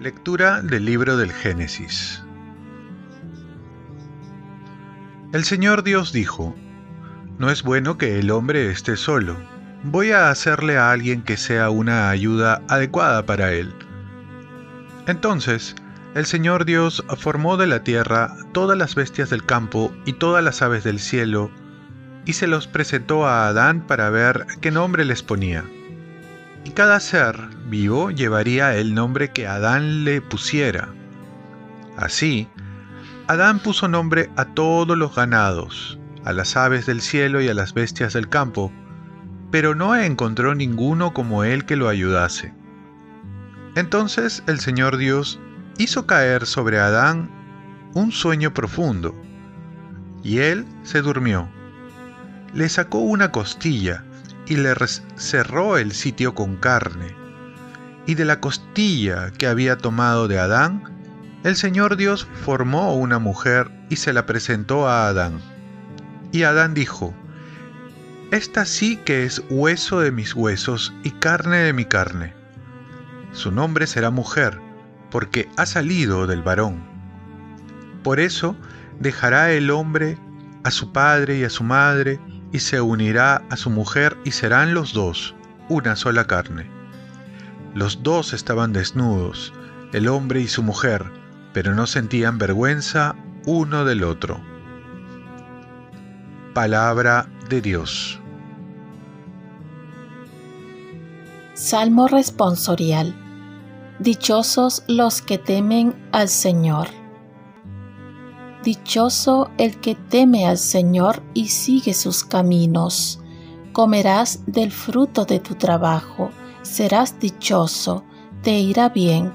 Lectura del libro del Génesis. El Señor Dios dijo, No es bueno que el hombre esté solo. Voy a hacerle a alguien que sea una ayuda adecuada para él. Entonces, el Señor Dios formó de la tierra todas las bestias del campo y todas las aves del cielo, y se los presentó a Adán para ver qué nombre les ponía y cada ser vivo llevaría el nombre que Adán le pusiera. Así, Adán puso nombre a todos los ganados, a las aves del cielo y a las bestias del campo, pero no encontró ninguno como él que lo ayudase. Entonces el Señor Dios hizo caer sobre Adán un sueño profundo, y él se durmió. Le sacó una costilla, y le cerró el sitio con carne. Y de la costilla que había tomado de Adán, el Señor Dios formó una mujer y se la presentó a Adán. Y Adán dijo, Esta sí que es hueso de mis huesos y carne de mi carne. Su nombre será mujer, porque ha salido del varón. Por eso dejará el hombre a su padre y a su madre, y se unirá a su mujer y serán los dos una sola carne. Los dos estaban desnudos, el hombre y su mujer, pero no sentían vergüenza uno del otro. Palabra de Dios. Salmo responsorial. Dichosos los que temen al Señor. Dichoso el que teme al Señor y sigue sus caminos. Comerás del fruto de tu trabajo, serás dichoso, te irá bien.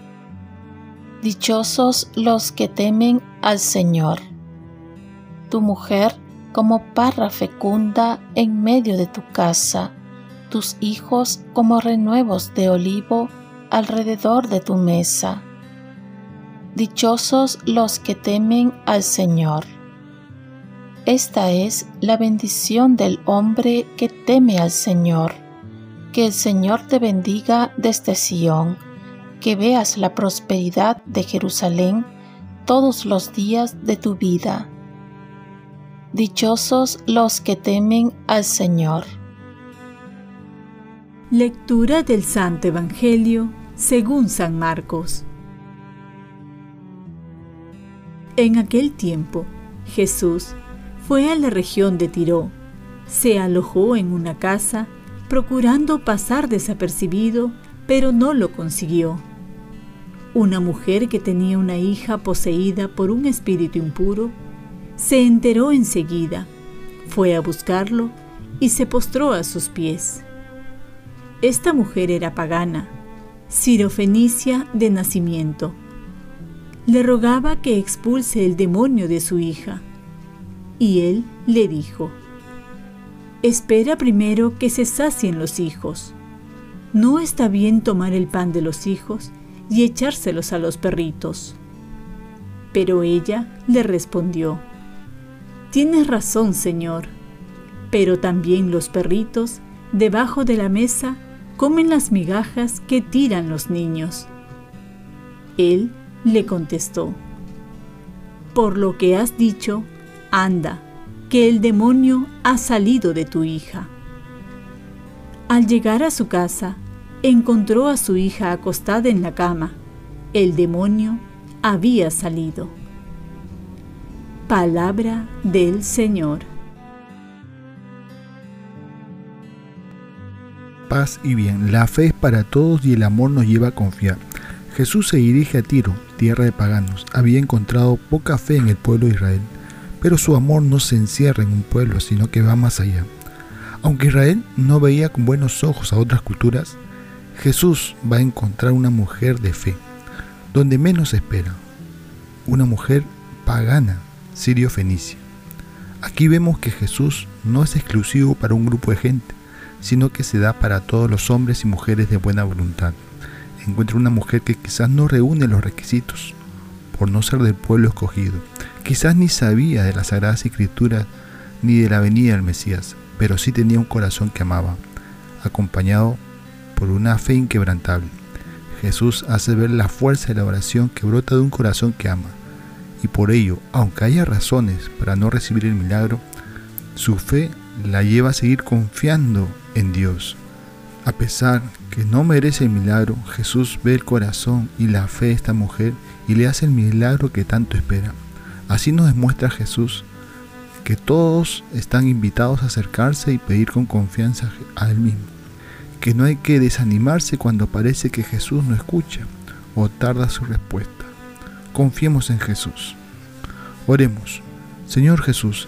Dichosos los que temen al Señor. Tu mujer como parra fecunda en medio de tu casa, tus hijos como renuevos de olivo alrededor de tu mesa Dichosos los que temen al Señor. Esta es la bendición del hombre que teme al Señor. Que el Señor te bendiga desde Sión, que veas la prosperidad de Jerusalén todos los días de tu vida. Dichosos los que temen al Señor. Lectura del Santo Evangelio según San Marcos. En aquel tiempo, Jesús fue a la región de Tiro, se alojó en una casa, procurando pasar desapercibido, pero no lo consiguió. Una mujer que tenía una hija poseída por un espíritu impuro, se enteró enseguida, fue a buscarlo y se postró a sus pies. Esta mujer era pagana, sirofenicia de nacimiento le rogaba que expulse el demonio de su hija. Y él le dijo, Espera primero que se sacien los hijos. No está bien tomar el pan de los hijos y echárselos a los perritos. Pero ella le respondió, Tienes razón, Señor, pero también los perritos, debajo de la mesa, comen las migajas que tiran los niños. Él le contestó, Por lo que has dicho, anda, que el demonio ha salido de tu hija. Al llegar a su casa, encontró a su hija acostada en la cama. El demonio había salido. Palabra del Señor. Y bien, la fe es para todos y el amor nos lleva a confiar. Jesús se dirige a Tiro, tierra de paganos. Había encontrado poca fe en el pueblo de Israel, pero su amor no se encierra en un pueblo, sino que va más allá. Aunque Israel no veía con buenos ojos a otras culturas, Jesús va a encontrar una mujer de fe, donde menos espera, una mujer pagana, sirio-fenicia. Aquí vemos que Jesús no es exclusivo para un grupo de gente, sino que se da para todos los hombres y mujeres de buena voluntad encuentra una mujer que quizás no reúne los requisitos, por no ser del pueblo escogido. Quizás ni sabía de las Sagradas Escrituras ni de la venida del Mesías, pero sí tenía un corazón que amaba, acompañado por una fe inquebrantable. Jesús hace ver la fuerza de la oración que brota de un corazón que ama, y por ello, aunque haya razones para no recibir el milagro, su fe la lleva a seguir confiando en Dios. A pesar que no merece el milagro, Jesús ve el corazón y la fe de esta mujer y le hace el milagro que tanto espera. Así nos demuestra Jesús que todos están invitados a acercarse y pedir con confianza a Él mismo. Que no hay que desanimarse cuando parece que Jesús no escucha o tarda su respuesta. Confiemos en Jesús. Oremos. Señor Jesús,